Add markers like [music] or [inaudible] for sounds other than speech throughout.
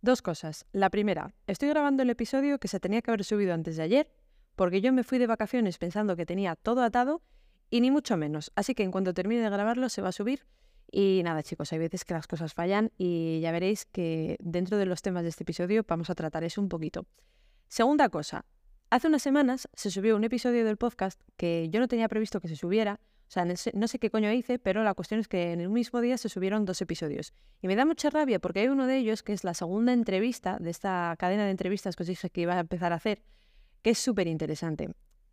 Dos cosas. La primera, estoy grabando el episodio que se tenía que haber subido antes de ayer, porque yo me fui de vacaciones pensando que tenía todo atado y ni mucho menos. Así que en cuanto termine de grabarlo se va a subir. Y nada, chicos, hay veces que las cosas fallan y ya veréis que dentro de los temas de este episodio vamos a tratar eso un poquito. Segunda cosa, hace unas semanas se subió un episodio del podcast que yo no tenía previsto que se subiera, o sea, no sé, qué coño hice, pero la cuestión es que en el mismo día se subieron dos episodios. Y me da mucha rabia porque hay uno de ellos que es la segunda entrevista de esta cadena de entrevistas que os dije que iba a empezar a hacer, que es súper interesante.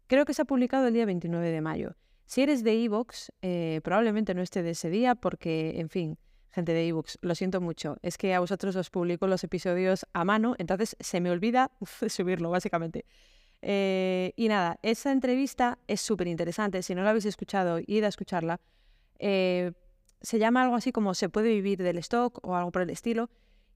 Creo que se ha publicado el día 29 de mayo. Si eres de Evox, eh, probablemente no esté de ese día porque, en fin, gente de ebooks, lo siento mucho. Es que a vosotros os publico los episodios a mano, entonces se me olvida [laughs] subirlo, básicamente. Eh, y nada, esa entrevista es súper interesante. Si no la habéis escuchado, id a escucharla. Eh, se llama algo así como Se puede vivir del stock o algo por el estilo.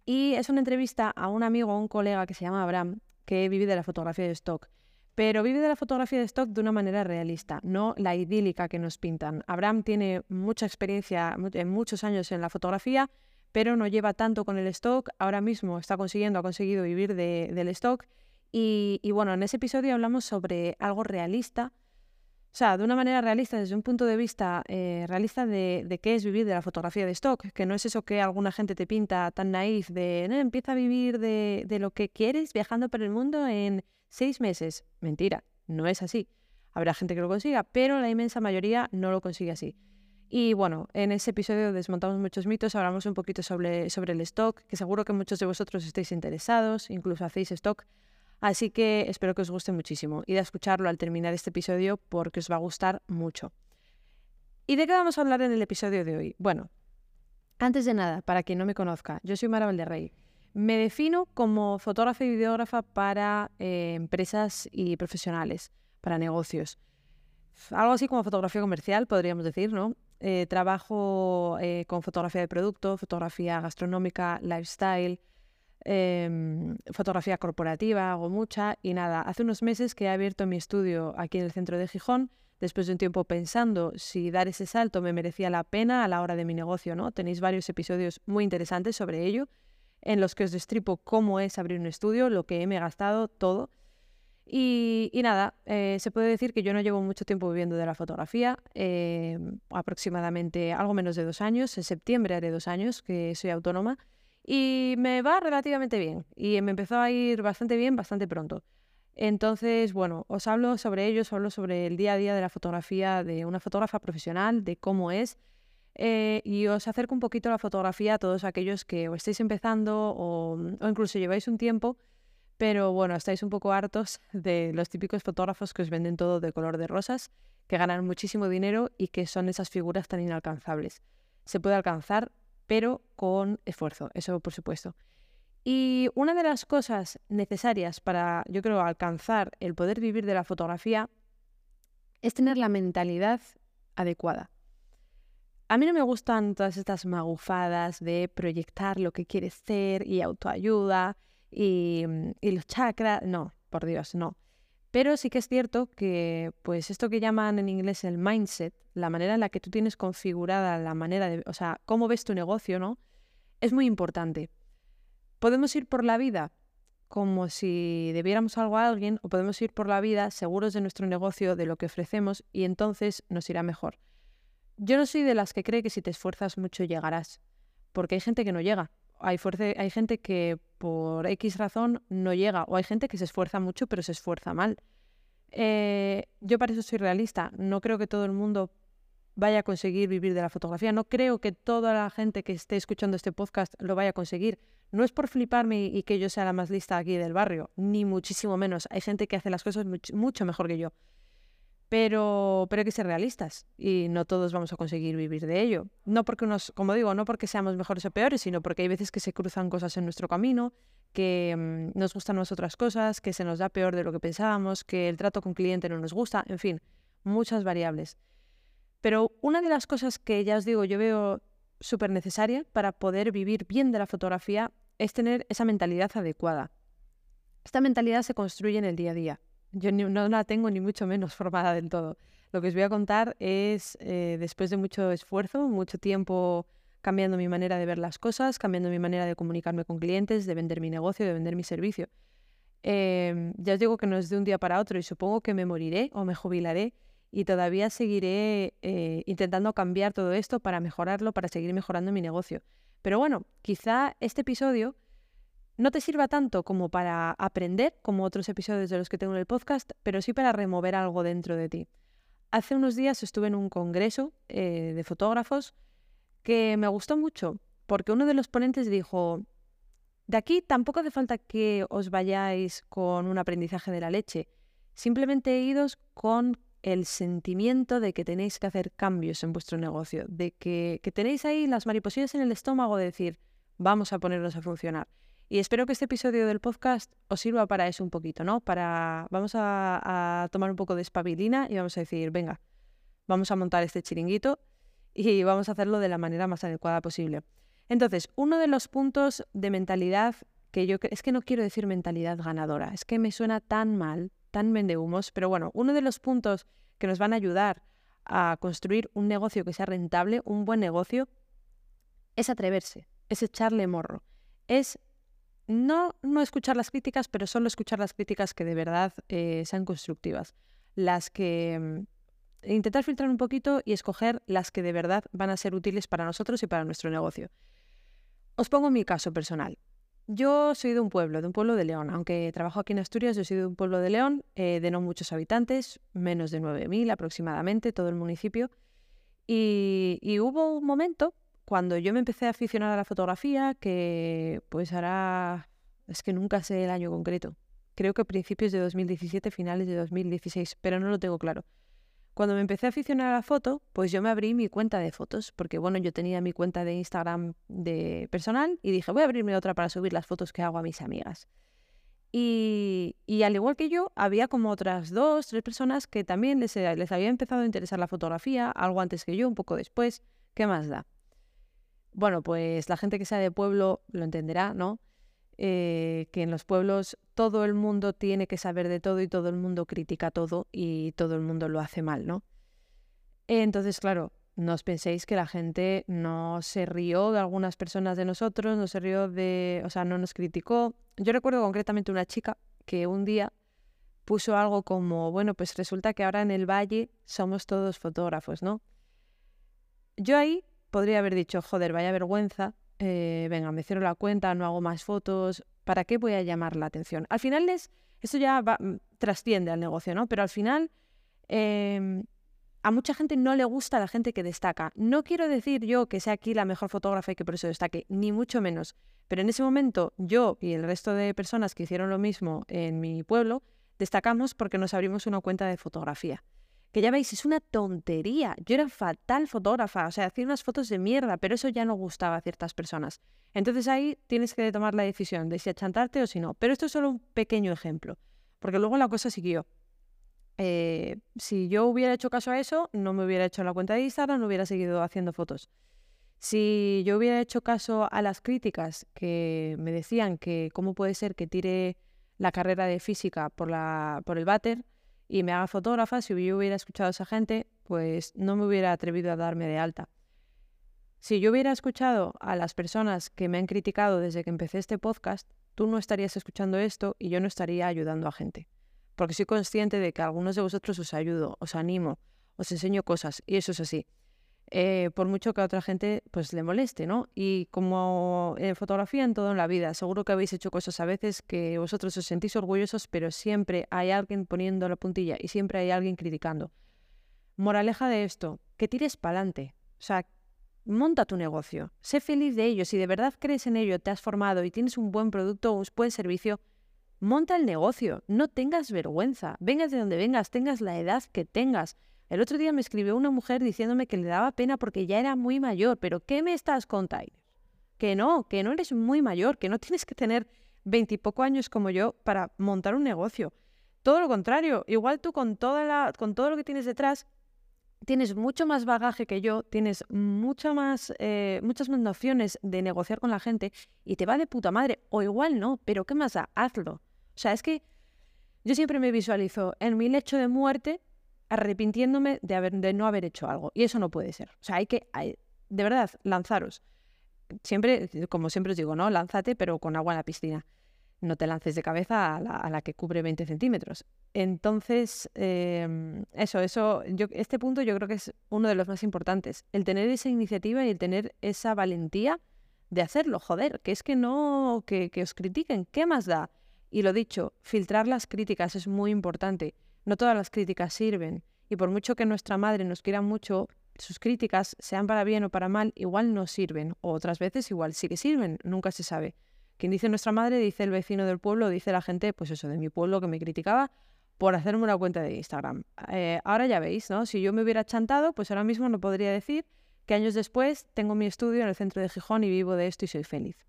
Y es una entrevista a un amigo un colega que se llama Abraham, que vive de la fotografía de stock. Pero vive de la fotografía de stock de una manera realista, no la idílica que nos pintan. Abraham tiene mucha experiencia, en muchos años en la fotografía, pero no lleva tanto con el stock. Ahora mismo está consiguiendo, ha conseguido vivir del stock y, bueno, en ese episodio hablamos sobre algo realista, o sea, de una manera realista, desde un punto de vista eh, realista de, qué es vivir de la fotografía de stock, que no es eso que alguna gente te pinta tan naif de, no, empieza a vivir de, de lo que quieres viajando por el mundo en seis meses. Mentira, no es así. Habrá gente que lo consiga, pero la inmensa mayoría no lo consigue así. Y bueno, en ese episodio desmontamos muchos mitos, hablamos un poquito sobre, sobre el stock, que seguro que muchos de vosotros estáis interesados, incluso hacéis stock. Así que espero que os guste muchísimo. Id a escucharlo al terminar este episodio porque os va a gustar mucho. ¿Y de qué vamos a hablar en el episodio de hoy? Bueno, antes de nada, para quien no me conozca, yo soy Mara Valderrey. Me defino como fotógrafa y videógrafa para eh, empresas y profesionales, para negocios. Algo así como fotografía comercial, podríamos decir, ¿no? Eh, trabajo eh, con fotografía de producto, fotografía gastronómica, lifestyle, Em, fotografía corporativa, hago mucha y nada, hace unos meses que he abierto mi estudio aquí en el centro de Gijón, después de un tiempo pensando si dar ese salto me merecía la pena a la hora de mi negocio, ¿no? Tenéis varios episodios muy interesantes sobre ello, en los que os destripo cómo es abrir un estudio, lo que me gastado, todo. Y, nada, eh, se puede decir que yo no llevo mucho tiempo viviendo de la fotografía, em, aproximadamente algo menos de dos años, en septiembre haré dos años que soy autónoma. Y me va relativamente bien. Y me empezó a ir bastante bien bastante pronto. Entonces, bueno, os hablo sobre ello, os hablo sobre el día a día de la fotografía de una fotógrafa profesional, de cómo es. Eh, y os acerco un poquito la fotografía a todos aquellos que o estáis empezando o, o incluso lleváis un tiempo, pero bueno, estáis un poco hartos [laughs] de los típicos fotógrafos que os venden todo de color de rosas, que ganan muchísimo dinero y que son esas figuras tan inalcanzables. Se puede alcanzar pero con esfuerzo, eso por supuesto. Y una de las cosas necesarias para, yo creo, alcanzar el poder vivir de la fotografía es tener la mentalidad adecuada. A mí no me gustan todas estas magufadas de proyectar lo que quieres ser y autoayuda y, y los chakras. No, por Dios, no. Pero sí que es cierto que, pues esto que llaman en inglés el mindset, la manera en la que tú tienes configurada la manera de, o sea, cómo ves tu negocio, ¿no? Es muy importante. Podemos ir por la vida como si debiéramos algo a alguien o podemos ir por la vida seguros de nuestro negocio, de lo que ofrecemos y entonces nos irá mejor. Yo no soy de las que cree que si te esfuerzas mucho llegarás, porque hay gente que no llega hay, gente que por X razón no llega, o hay gente que se esfuerza mucho pero se esfuerza mal. Eh, yo para eso soy realista. No creo que todo el mundo vaya a conseguir vivir de la fotografía. No creo que toda la gente que esté escuchando este podcast lo vaya a conseguir. No es por fliparme y que yo sea la más lista aquí del barrio, ni muchísimo menos. Hay gente que hace las cosas mucho mejor que yo pero, pero hay que ser realistas y no todos vamos a conseguir vivir de ello. No porque nos, como digo, no porque seamos mejores o peores, sino porque hay veces que se cruzan cosas en nuestro camino, que mm, nos gustan más otras cosas, que se nos da peor de lo que pensábamos, que el trato con cliente no nos gusta, en fin, muchas variables. Pero una de las cosas que ya os digo, yo veo súper necesaria para poder vivir bien de la fotografía es tener esa mentalidad adecuada. Esta mentalidad se construye en el día a día. Yo no la tengo ni mucho menos [laughs] formada del todo. Lo que os voy a contar es, eh, después de mucho esfuerzo, mucho tiempo cambiando mi manera de ver las cosas, cambiando mi manera de comunicarme con clientes, de vender mi negocio, de vender mi servicio. Em, ya os digo que no es de un día para otro y supongo que me moriré o me jubilaré y todavía seguiré eh, intentando cambiar todo esto para mejorarlo, para seguir mejorando mi negocio. Pero bueno, quizá este episodio no te sirva tanto como para aprender, como otros episodios de los que tengo en el podcast, pero sí para remover algo dentro de ti. Hace unos días estuve en un congreso eh, de fotógrafos que me gustó mucho, porque uno de los ponentes dijo, de aquí tampoco hace falta que os vayáis con un aprendizaje de la leche, simplemente idos con el sentimiento de que tenéis que hacer cambios en vuestro negocio, de que, tenéis ahí las mariposillas en el estómago de decir, vamos a ponernos a funcionar. Y espero que este episodio del podcast os sirva para eso un poquito, ¿no? Para, vamos a, tomar un poco de espabilina y vamos a decir, venga, vamos a montar este chiringuito y vamos a hacerlo de la manera más adecuada posible. Entonces, uno de los puntos de mentalidad que yo es que no quiero decir mentalidad ganadora, es que me suena tan mal, tan vendehumos, pero bueno, uno de los puntos que nos van a ayudar a construir un negocio que sea rentable, un buen negocio, es atreverse, es echarle morro, es no, no escuchar las críticas, pero solo escuchar las críticas que de verdad eh, sean constructivas, las que mm, intentar filtrar un poquito y escoger las que de verdad van a ser útiles para nosotros y para nuestro negocio. Os pongo mi caso personal. Yo soy de un pueblo, de un pueblo de León. Aunque trabajo aquí en Asturias, yo soy de un pueblo de León, eh, de no muchos habitantes, menos de 9.000 aproximadamente, todo el municipio. Y, hubo un momento cuando yo me empecé a aficionar a la fotografía, que pues hará, es que nunca sé el año concreto. Creo que principios de 2017, finales de 2016, pero no lo tengo claro. Cuando me empecé a aficionar a la foto, pues yo me abrí mi cuenta de fotos, porque bueno, yo tenía mi cuenta de Instagram de personal y dije, voy a abrirme otra para subir las fotos que hago a mis amigas. Y, al igual que yo, había como otras dos, tres personas que también les, les había empezado a interesar la fotografía, algo antes que yo, un poco después. ¿Qué más da? Bueno, pues la gente que sea de pueblo lo entenderá, ¿no? Eh, que en los pueblos todo el mundo tiene que saber de todo y todo el mundo critica todo y todo el mundo lo hace mal, ¿no? Entonces, claro, no os penséis que la gente no se rió de algunas personas de nosotros, no se rió de, o sea, no nos criticó. Yo recuerdo concretamente una chica que un día puso algo como, bueno, pues resulta que ahora en el valle somos todos fotógrafos, ¿no? Yo ahí podría haber dicho, joder, vaya vergüenza, eh, venga, me cierro la cuenta, no hago más fotos, ¿para qué voy a llamar la atención? Al final es, esto ya va, mm, trasciende al negocio, ¿no? Pero al final em, a mucha gente no le gusta la gente que destaca. No quiero decir yo que sea aquí la mejor fotógrafa y que por eso destaque, ni mucho menos. Pero en ese momento yo y el resto de personas que hicieron lo mismo en mi pueblo, destacamos porque nos abrimos una cuenta de fotografía que ya veis, es una tontería. Yo era fatal fotógrafa, o sea, hacía unas fotos de mierda, pero eso ya no gustaba a ciertas personas. Entonces ahí tienes que tomar la decisión de si achantarte o si no. Pero esto es solo un pequeño ejemplo, porque luego la cosa siguió. Eh, si yo hubiera hecho caso a eso, no me hubiera hecho la cuenta de Instagram, no hubiera seguido haciendo fotos. Si yo hubiera hecho caso a las críticas que me decían que cómo puede ser que tire la carrera de física por, la, por el váter, y me haga fotógrafa, si yo hubiera escuchado a esa gente, pues no me hubiera atrevido a darme de alta. Si yo hubiera escuchado a las personas que me han criticado desde que empecé este podcast, tú no estarías escuchando esto y yo no estaría ayudando a gente. Porque soy consciente de que algunos de vosotros os ayudo, os animo, os enseño cosas y eso es así. Eh, por mucho que a otra gente pues le moleste, ¿no? Y como en fotografía en todo en la vida, seguro que habéis hecho cosas a veces que vosotros os sentís orgullosos, pero siempre hay alguien poniendo la puntilla y siempre hay alguien criticando. Moraleja de esto, que tires para adelante. O sea, monta tu negocio, sé feliz de ello, si de verdad crees en ello, te has formado y tienes un buen producto o un buen servicio, monta el negocio, no tengas vergüenza, vengas de donde vengas, tengas la edad que tengas. El otro día me escribió una mujer diciéndome que le daba pena porque ya era muy mayor, pero ¿qué me estás contando? Que no, que no eres muy mayor, que no [laughs] tienes que tener veintipoco años como yo para montar un negocio. Todo lo contrario, igual tú con, toda la, con todo lo que tienes detrás, tienes mucho más bagaje que yo, tienes eh, muchas más nociones de negociar con la gente y te va de puta madre. O igual no, pero ¿qué más da? Hazlo. O sea, es que yo siempre me visualizo en mi lecho de muerte arrepintiéndome de, haber, de no haber hecho algo. Y eso no puede ser. O sea, hay que, de verdad, lanzaros. Siempre, como siempre os digo, ¿no? Lánzate, pero con agua en la piscina. No te lances de cabeza a la, que cubre 20 centímetros. Entonces, em, eso, eso, yo, este punto yo creo que es uno de los más importantes. El tener esa iniciativa y el tener esa valentía de hacerlo, joder, que es que no, que, que os critiquen, ¿qué más da? Y lo dicho, filtrar las críticas es muy importante. No todas las críticas sirven. Y por mucho que nuestra madre nos quiera mucho, sus críticas, sean para bien o para mal, igual no sirven. O otras veces igual sí que sirven, nunca se sabe. Quien dice nuestra madre, dice el vecino del pueblo, dice la gente, pues eso, de mi pueblo que me criticaba por hacerme una cuenta de Instagram. Eh, ahora ya veis, ¿no? Si yo me hubiera chantado, pues ahora mismo no podría decir que años después tengo mi estudio en el centro de Gijón y vivo de esto y soy feliz.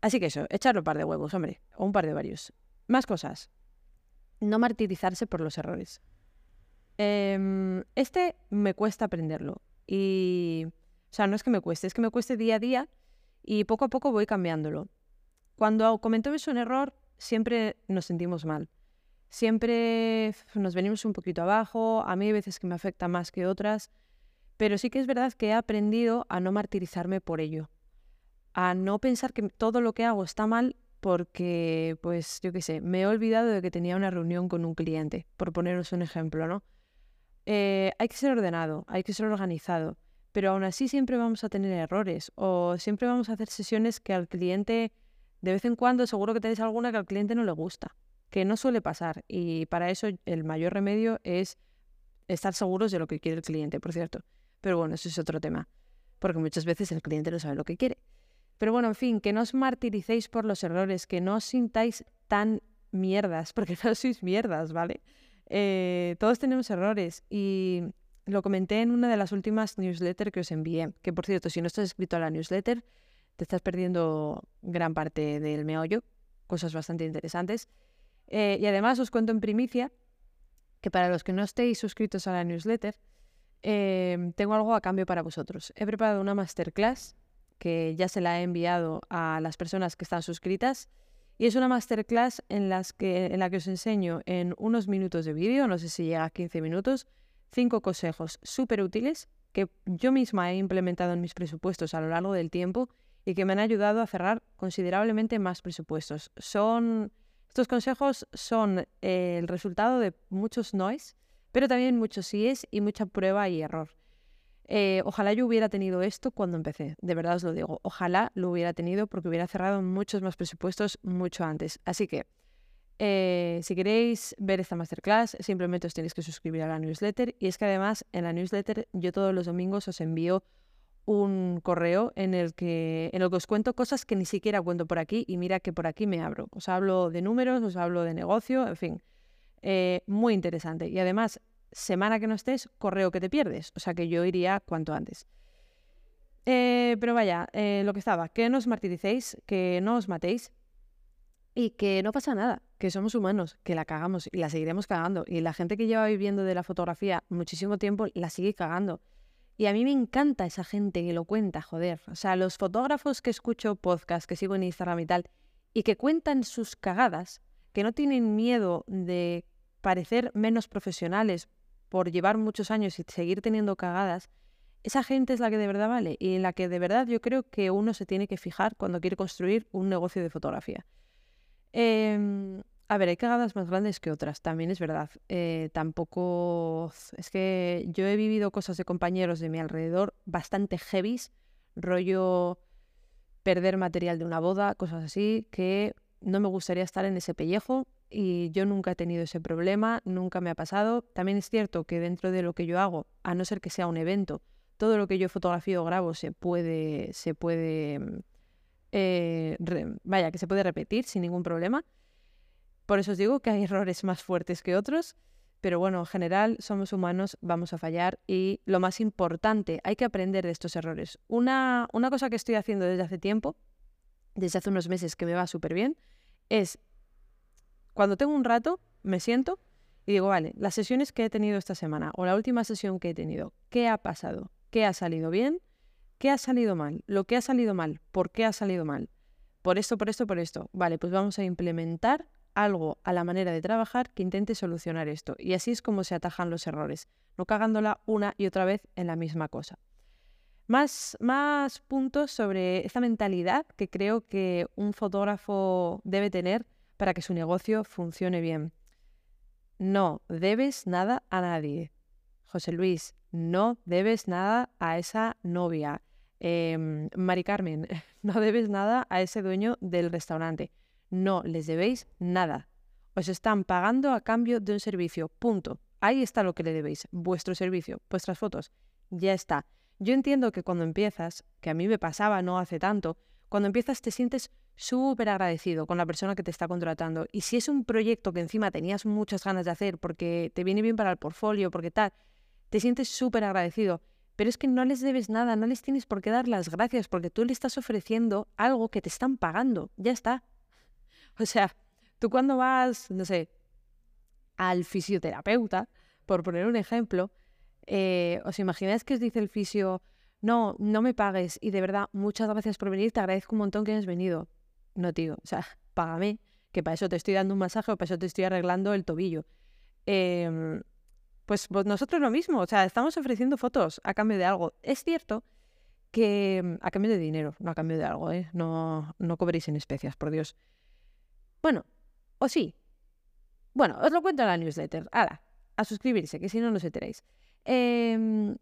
Así que eso, echarle un par de huevos, hombre, o un par de varios. Más cosas. No martirizarse por los errores. Em, este me cuesta aprenderlo. Y, o sea, no es que me cueste, es que me cueste día a día y poco a poco voy cambiándolo. Cuando cometemos un error, siempre nos sentimos mal. Siempre nos venimos un poquito abajo. A mí hay veces que me afecta más que otras. Pero sí que es verdad que he aprendido a no martirizarme por ello. A no pensar que todo lo que hago está mal porque, pues, yo qué sé, me he olvidado de que tenía una reunión con un cliente, por poneros un ejemplo, ¿no? Eh, hay que ser ordenado, hay que ser organizado, pero aún así siempre vamos a tener errores o siempre vamos a hacer sesiones que al cliente, de vez en cuando, seguro que tenéis alguna que al cliente no le gusta, que no suele pasar y para eso el mayor remedio es estar seguros de lo que quiere el cliente, por cierto. Pero bueno, eso es otro tema, porque muchas veces el cliente no sabe lo que quiere. Pero bueno, en fin, que no os martiricéis por los errores, que no os sintáis tan mierdas, [laughs] porque no sois mierdas, ¿vale? Eh, todos tenemos errores y lo comenté en una de las últimas newsletters que os envié, que por cierto, si no estás escrito a la newsletter, te estás perdiendo gran parte del meollo, cosas bastante interesantes. Eh, y además os cuento en primicia que para los que no estéis suscritos a la newsletter, eh, tengo algo a cambio para vosotros. He preparado una masterclass que ya se la he enviado a las personas que están suscritas y es una masterclass en, las que, la que os enseño en unos minutos de vídeo, no sé si llega a 15 minutos, cinco consejos súper útiles que yo misma he implementado en mis presupuestos a lo largo del tiempo y que me han ayudado a cerrar considerablemente más presupuestos. Son, estos consejos son el resultado de muchos noes, pero también muchos síes y mucha prueba y error. Eh, ojalá yo hubiera tenido esto cuando empecé, de verdad os lo digo. Ojalá lo hubiera tenido porque hubiera cerrado muchos más presupuestos mucho antes. Así que, eh, si queréis ver esta masterclass, simplemente os tenéis que suscribir a la newsletter. Y es que además en la newsletter yo todos los domingos os envío un correo en el que en el que os cuento cosas que ni siquiera cuento por aquí y mira que por aquí me abro. Os hablo de números, os hablo de negocio, en fin. Eh, muy interesante. Y además semana que no estés, correo que te pierdes. O sea que yo iría cuanto antes. Eh, pero vaya, eh, lo que estaba, que no os martiricéis, que no os matéis y que no pasa nada, que somos humanos, que la cagamos y la seguiremos cagando. Y la gente que lleva viviendo de la fotografía muchísimo tiempo la sigue cagando. Y a mí me encanta esa gente que lo cuenta, joder. O sea, los fotógrafos que escucho podcast, que sigo en Instagram y tal, y que cuentan sus cagadas, que no tienen miedo de parecer menos profesionales por llevar muchos años y seguir teniendo cagadas, esa gente es la que de verdad vale y en la que de verdad yo creo que uno se tiene que fijar cuando quiere construir un negocio de fotografía. Em, a ver, hay cagadas más grandes que otras, también es verdad. Eh, tampoco... Es que yo he vivido cosas de compañeros de mi alrededor bastante heavies, rollo perder material de una boda, cosas así, que no me gustaría estar en ese pellejo y yo nunca he tenido ese problema, nunca me ha pasado. También es cierto que dentro de lo que yo hago, a no ser que sea un evento, todo lo que yo fotografío o grabo se puede, se puede, mm, eh, vaya, que se puede repetir sin ningún problema. Por eso os digo que hay errores más fuertes que otros, pero bueno, en general somos humanos, vamos a fallar y lo más importante, hay que aprender de estos errores. Una, una cosa que estoy haciendo desde hace tiempo, desde hace unos meses que me va súper bien, es cuando tengo un rato, me siento y digo, vale, las sesiones que he tenido esta semana o la última sesión que he tenido, ¿qué ha pasado? ¿Qué ha salido bien? ¿Qué ha salido mal? ¿Lo que ha salido mal? ¿Por qué ha salido mal? Por esto, por esto, por esto. Vale, pues vamos a implementar algo a la manera de trabajar que intente solucionar esto. Y así es como se atajan los errores, no cagándola una y otra vez en la misma cosa. Más, más puntos sobre esta mentalidad que creo que un fotógrafo debe tener para que su negocio funcione bien. No debes nada a nadie. José Luis, no debes nada a esa novia. Em, Mari Carmen, [laughs] no debes nada a ese dueño del restaurante. No les debéis nada. Os están pagando a cambio de un servicio. Punto. Ahí está lo que le debéis. Vuestro servicio, vuestras fotos. Ya está. Yo entiendo que cuando empiezas, que a mí me pasaba no hace tanto, cuando empiezas te sientes súper agradecido con la persona que te está contratando. Y si es un proyecto que encima tenías muchas ganas de hacer porque te viene bien para el portfolio, porque tal, te sientes súper agradecido. Pero es que no les debes nada, no les tienes por qué dar las gracias porque tú le estás ofreciendo algo que te están pagando. Ya está. [laughs] O sea, tú cuando vas, no sé, al fisioterapeuta, por poner un ejemplo, eh, ¿os imagináis que os dice el fisio, no, no me pagues y de verdad, muchas gracias por venir, te agradezco un montón que hayas venido? No, tío, o sea, [laughs] págame, que para eso te estoy dando un masaje o para eso te estoy arreglando el tobillo. Em, pues, pues, nosotros lo mismo, o sea, estamos ofreciendo fotos a cambio de algo. Es cierto que mm, a cambio de dinero, no a cambio de algo, ¿eh? No, no cobréis en especias, por Dios. Bueno, o sí. Bueno, os lo cuento en la newsletter. Hala, a suscribirse, que si no, no os enteréis. Eh,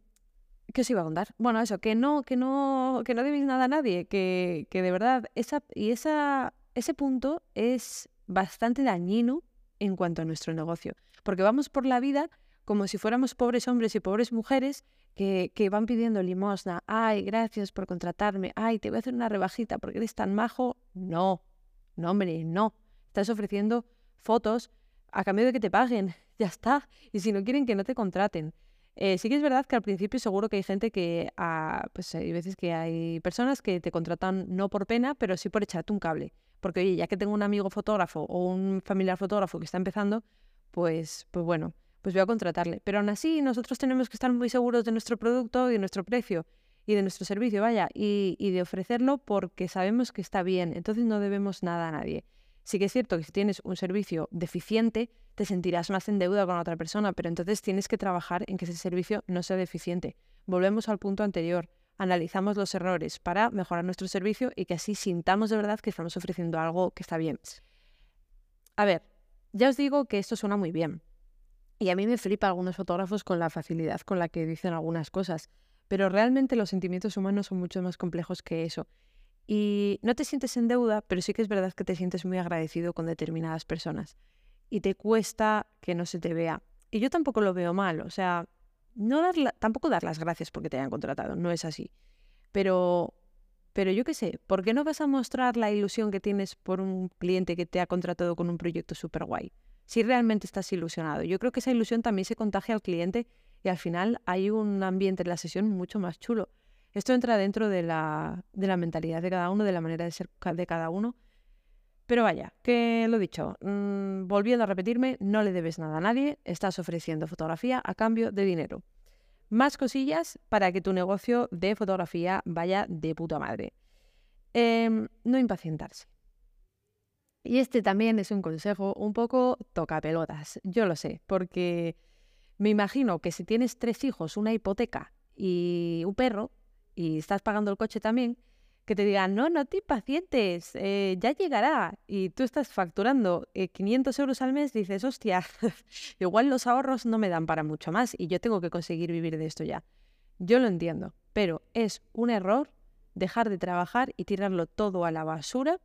¿Qué os iba a contar? Bueno, eso, que no, que no, que no debéis nada a nadie, que, que de verdad, esa, y esa, ese punto es bastante dañino en cuanto a nuestro negocio. Porque vamos por la vida como si fuéramos pobres hombres y pobres mujeres que, que, van pidiendo limosna. Ay, gracias por contratarme. Ay, te voy a hacer una rebajita porque eres tan majo. No, no, hombre, no. Estás ofreciendo fotos a cambio de que te paguen. [laughs] Ya está. Y si no quieren que no te contraten. Eh, sí que es verdad que al principio seguro que hay gente que, ah, pues hay veces que hay personas que te contratan no por pena, pero sí por echarte un cable. Porque oye, ya que tengo un amigo fotógrafo o un familiar fotógrafo que está empezando, pues, pues bueno, pues voy a contratarle. Pero aún así nosotros tenemos que estar muy seguros de nuestro producto y de nuestro precio y de nuestro servicio, vaya, y, y de ofrecerlo porque sabemos que está bien. Entonces no debemos nada a nadie. Sí que es cierto que si tienes un servicio deficiente, te sentirás más en deuda con otra persona, pero entonces tienes que trabajar en que ese servicio no sea deficiente. Volvemos al punto anterior. Analizamos los errores para mejorar nuestro servicio y que así sintamos de verdad que estamos ofreciendo algo que está bien. A ver, ya os digo que esto suena muy bien. Y a mí me flipa algunos fotógrafos con la facilidad con la que dicen algunas cosas. Pero realmente los sentimientos humanos son mucho más complejos que eso. Y no te sientes en deuda, pero sí que es verdad que te sientes muy agradecido con determinadas personas. Y te cuesta que no se te vea. Y yo tampoco lo veo mal, o sea, no dar tampoco dar las gracias porque te hayan contratado, no es así. Pero, pero yo qué sé, ¿por qué no vas a mostrar la ilusión que tienes por un cliente que te ha contratado con un proyecto súper guay? Si realmente estás ilusionado. Yo creo que esa ilusión también se contagia al cliente y al final hay un ambiente en la sesión mucho más chulo. Esto entra dentro de la, de la mentalidad de cada uno, de la manera de ser de cada uno. Pero vaya, que lo dicho, mm, volviendo a repetirme, no le debes nada a nadie, estás ofreciendo fotografía a cambio de dinero. Más cosillas para que tu negocio de fotografía vaya de puta madre. Em, no impacientarse. Y este también es un consejo un poco toca pelotas, yo lo sé, porque me imagino que si tienes tres hijos, una hipoteca y un perro, y estás pagando el coche también, que te digan, no, no te impacientes, eh, ya llegará. Y tú estás facturando 500 eh, euros al mes, dices, hostia, [laughs] igual los ahorros no me dan para mucho más y yo tengo que conseguir vivir de esto ya. Yo lo entiendo, pero es un error dejar de trabajar y tirarlo todo a la basura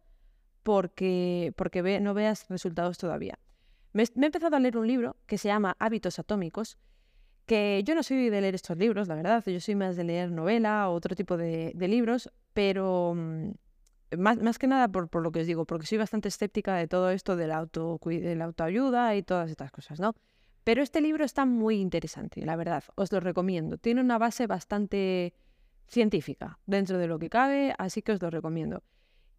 porque, porque no veas resultados todavía. me he empezado a leer un libro que se llama Hábitos Atómicos que yo no soy de leer estos libros, la verdad, yo soy más de leer novela o otro tipo de, libros, pero mm, más, más, que nada por, por, lo que os digo, porque soy bastante escéptica de todo esto de la, auto, de la autoayuda y todas estas cosas, ¿no? Pero este libro está muy interesante, la verdad, os lo recomiendo. Tiene una base bastante científica dentro de lo que cabe, así que os lo recomiendo.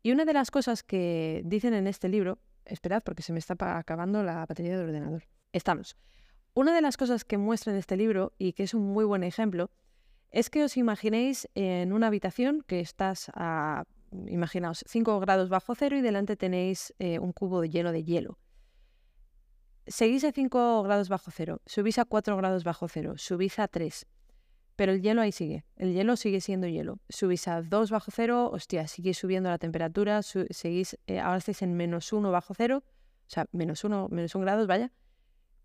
Y una de las cosas que dicen en este libro, esperad porque se me está acabando la batería del ordenador. Estamos. Una de las cosas que muestra en este libro, y que es un muy buen ejemplo, es que os imaginéis en una habitación que estás a, imaginaos, 5 grados bajo cero y delante tenéis eh, un cubo lleno de hielo. Seguís a 5 grados bajo cero, subís a 4 grados bajo cero, subís a 3. pero el hielo ahí sigue. El hielo sigue siendo hielo. Subís a 2 bajo cero, hostia, sigue subiendo la temperatura, seguís, eh, ahora estáis en menos 1 bajo cero, o sea, menos 1, menos 1 grados, vaya.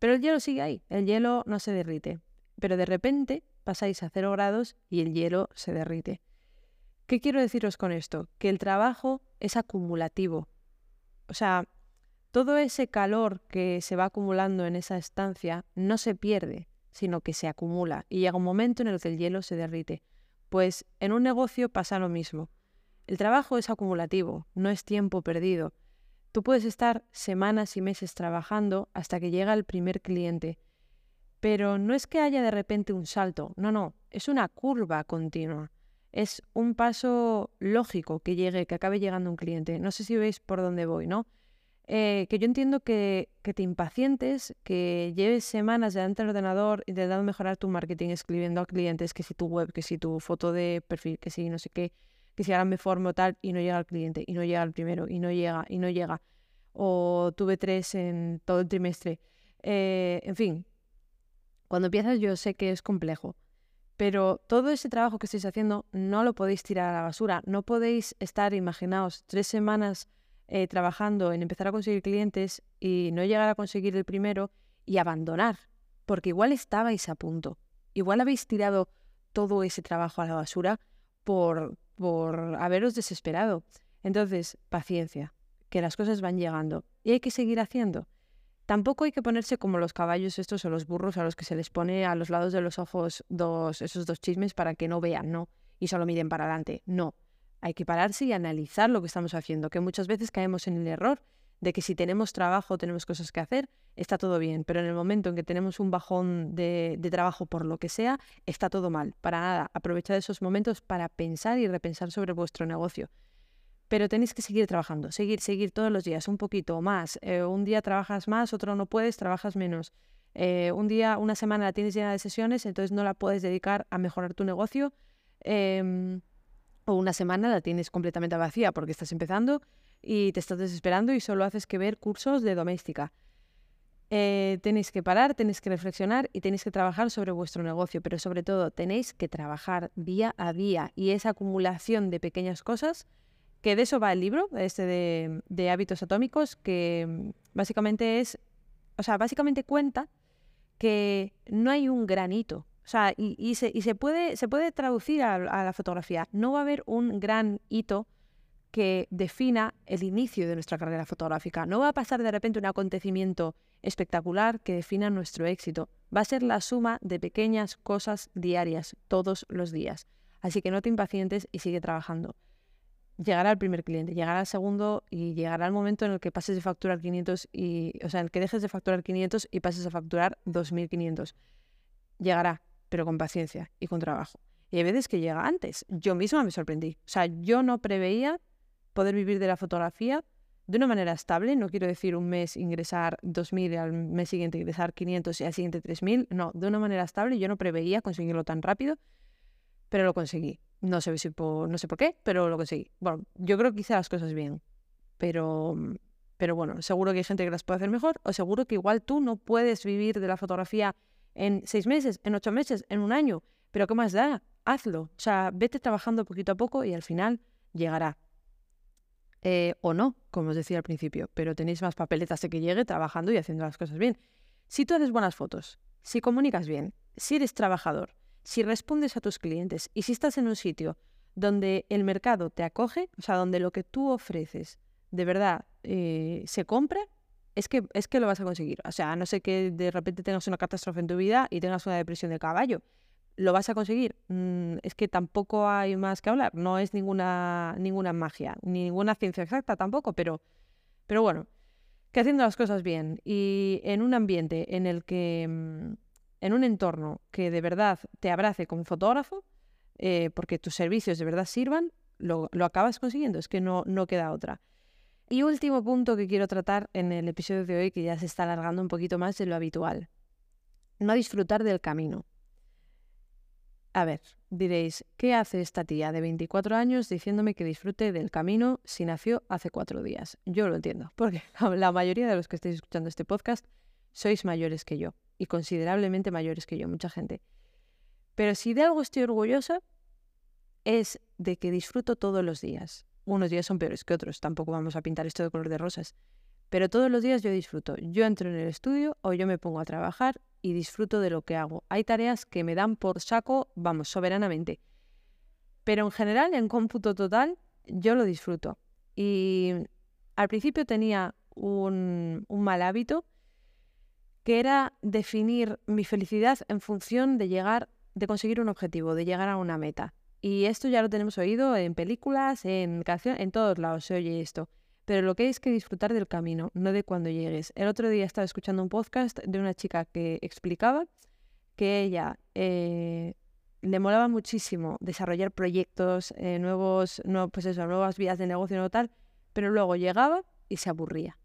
Pero el hielo sigue ahí, el hielo no se derrite. Pero de repente pasáis a 0 grados y el hielo se derrite. ¿Qué quiero deciros con esto? Que el trabajo es acumulativo. O sea, todo ese calor que se va acumulando en esa estancia no se pierde, sino que se acumula y llega un momento en el que el hielo se derrite. Pues en un negocio pasa lo mismo. El trabajo es acumulativo, no es tiempo perdido. Tú puedes estar semanas y meses trabajando hasta que llega el primer cliente, pero no es que haya de repente un salto, no, no, es una curva continua. Es un paso lógico que llegue, que acabe llegando un cliente. No sé si veis por dónde voy, ¿no? Eh, que yo entiendo que, te impacientes, que lleves semanas delante del ordenador intentando mejorar tu marketing, escribiendo a clientes, que si tu web, que si tu foto de perfil, que si no sé qué, que si ahora me formo tal y no llega el cliente, y no llega el primero, y no llega, y no llega. O tuve tres en todo el trimestre. Eh, en fin, cuando empiezas yo sé que es complejo, pero todo ese trabajo que estáis haciendo no lo podéis tirar a la basura. No podéis estar, imaginaos, tres semanas eh, trabajando en empezar a conseguir clientes y no llegar a conseguir el primero y abandonar, porque igual estabais a punto, igual habéis tirado todo ese trabajo a la basura por, por haberos desesperado. Entonces, paciencia, que las cosas van llegando y hay que seguir haciendo. Tampoco hay que ponerse como los caballos estos o los burros a los que se les pone a los lados de los ojos dos, esos dos chismes para que no vean, ¿no? Y solo miren para adelante. No, hay que pararse y analizar lo que estamos haciendo, que muchas veces caemos en el error de que si tenemos trabajo, tenemos cosas que hacer, está todo bien, pero en el momento en que tenemos un bajón de, trabajo por lo que sea, está todo mal. Para nada, aprovechad esos momentos para pensar y repensar sobre vuestro negocio. Pero tenéis que seguir trabajando, seguir, seguir todos los días, un poquito más. Eh, un día trabajas más, otro no puedes, trabajas menos. Eh, un día, una semana la tienes llena de sesiones, entonces no la puedes dedicar a mejorar tu negocio. Em, o una semana la tienes completamente vacía porque estás empezando y te estás desesperando y solo haces que ver cursos de doméstica. Eh, tenéis que parar, tenéis que reflexionar y tenéis que trabajar sobre vuestro negocio, pero sobre todo tenéis que trabajar día a día y esa acumulación de pequeñas cosas, que de eso va el libro, este de, de hábitos atómicos, que básicamente es, o sea, básicamente cuenta que no hay un granito o sea, y, se, y se, puede, se puede traducir a, la fotografía. No va a haber un gran hito que defina el inicio de nuestra carrera fotográfica. No va a pasar de repente un acontecimiento espectacular que defina nuestro éxito. Va a ser la suma de pequeñas cosas diarias, todos los días. Así que no te impacientes y sigue trabajando. Llegará el primer cliente, llegará el segundo y llegará el momento en el que pases de facturar 500 y, o sea, en el que dejes de facturar 500 y pases a facturar 2500. Llegará, pero con paciencia y con trabajo. Y hay veces que llega antes. Yo misma me sorprendí. O sea, yo no preveía poder vivir de la fotografía de una manera estable. No quiero decir un mes ingresar 2.000 y al mes siguiente ingresar 500 y al siguiente 3.000. No, de una manera estable. Yo no preveía conseguirlo tan rápido, pero lo conseguí. No sé, si por, no sé por qué, pero lo conseguí. Bueno, yo creo que hice las cosas bien. Pero, pero bueno, seguro que hay gente que las puede hacer mejor o seguro que igual tú no puedes vivir de la fotografía en seis meses, en ocho meses, en un año. Pero ¿qué más da? Hazlo. O sea, vete trabajando poquito a poco y al final llegará. Eh, o no, como os decía al principio, pero tenéis más papeletas de que llegue trabajando y haciendo las cosas bien. Si tú haces buenas fotos, si comunicas bien, si eres trabajador, si respondes a tus clientes y si estás en un sitio donde el mercado te acoge, o sea, donde lo que tú ofreces de verdad eh, se compra, es que, es que lo vas a conseguir. O sea, no sé que de repente tengas una catástrofe en tu vida y tengas una depresión de caballo. ¿Lo vas a conseguir? Mm, es que tampoco hay más que hablar. No es ninguna, ninguna magia, ninguna ciencia exacta tampoco, pero, pero bueno, que haciendo las cosas bien y en un ambiente en el que, mm, en un entorno que de verdad te abrace como fotógrafo, eh, porque tus servicios de verdad sirvan, lo, lo acabas consiguiendo. Es que no, no queda otra. Y último punto que quiero tratar en el episodio de hoy, que ya se está alargando un poquito más de lo habitual. No disfrutar del camino. A ver, diréis, ¿qué hace esta tía de 24 años diciéndome que disfrute del camino si nació hace cuatro días? Yo lo entiendo, [laughs] porque la mayoría de los que estáis escuchando este podcast sois mayores que yo, y considerablemente mayores que yo, mucha gente. Pero si de algo estoy orgullosa es de que disfruto todos los días. Unos días son peores que otros, tampoco vamos a pintar esto de color de rosas. Pero todos los días yo disfruto. Yo entro en el estudio o yo me pongo a trabajar y disfruto de lo que hago. Hay tareas que me dan por saco, vamos, soberanamente. Pero en general, en cómputo total, yo lo disfruto. Y al principio tenía un, mal hábito que era definir mi felicidad en función de llegar, de conseguir un objetivo, de llegar a una meta. Y esto ya lo tenemos oído en películas, en canciones, en todos lados se oye esto. Pero lo que hay es que disfrutar del camino, no de cuando llegues. El otro día estaba escuchando un podcast de una chica que explicaba que ella eh, le molaba muchísimo desarrollar proyectos, eh, nuevos, no, pues eso, nuevas vías de negocio o tal, pero luego llegaba y se aburría.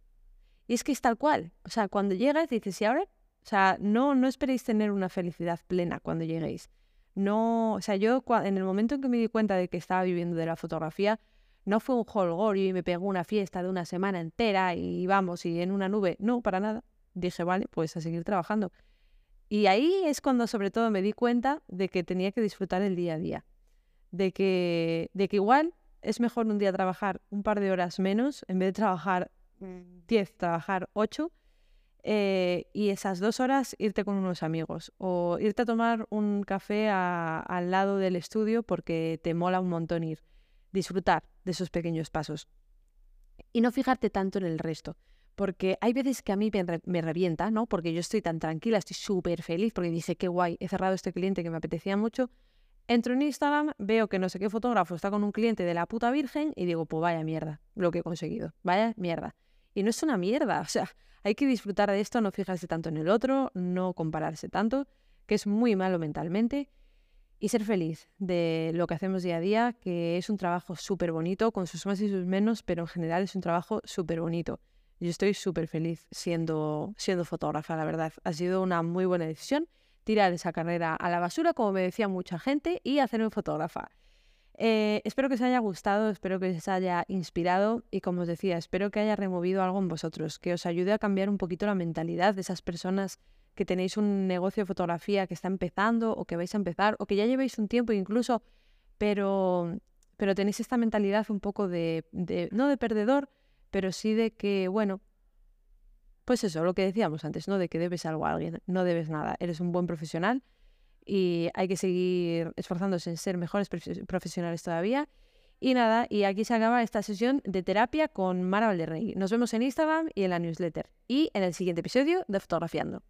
Y es que es tal cual. O sea, cuando llegas dices, ¿y ahora? O sea, no, no esperéis tener una felicidad plena cuando lleguéis. No, o sea, yo en el momento en que me di cuenta de que estaba viviendo de la fotografía, no fue un holgorio y me pegó una fiesta de una semana entera y vamos, y en una nube. No, para nada. Dije, vale, pues a seguir trabajando. Y ahí es cuando sobre todo me di cuenta de que tenía que disfrutar el día a día. De que, de que igual es mejor un día trabajar un par de horas menos, en vez de trabajar 10, trabajar 8, eh, y esas dos horas irte con unos amigos o irte a tomar un café al lado del estudio porque te mola un montón ir. Disfrutar de esos pequeños pasos. Y no fijarte tanto en el resto. Porque hay veces que a mí me, revienta, ¿no? Porque yo estoy tan tranquila, estoy súper feliz porque dice, qué guay, he cerrado este cliente que me apetecía mucho. Entro en Instagram, veo que no sé qué fotógrafo está con un cliente de la puta virgen y digo, pues vaya mierda, lo que he conseguido, vaya mierda. Y no es una mierda, [laughs] o sea, hay que disfrutar de esto, no fijarse tanto en el otro, no compararse tanto, que es muy malo mentalmente, y ser feliz de lo que hacemos día a día, que es un trabajo súper bonito, con sus más y sus menos, pero en general es un trabajo súper bonito. Yo estoy súper feliz siendo, siendo fotógrafa, la verdad. Ha sido una muy buena decisión tirar esa carrera a la basura, como me decía mucha gente, y hacerme fotógrafa. Eh, espero que os haya gustado, espero que os haya inspirado y como os decía, espero que haya removido algo en vosotros, que os ayude a cambiar un poquito la mentalidad de esas personas que tenéis un negocio de fotografía que está empezando o que vais a empezar o que ya llevéis un tiempo incluso, pero, pero tenéis esta mentalidad un poco de, de, no de perdedor, pero sí de que, bueno, pues eso, lo que decíamos antes, ¿no? De que debes algo a alguien, no debes nada, eres un buen profesional y hay que seguir esforzándose en ser mejores profesionales todavía. Y nada, y aquí se acaba esta sesión de terapia con Mara Valderrey. Nos vemos en Instagram y en la newsletter y en el siguiente episodio de Fotografiando.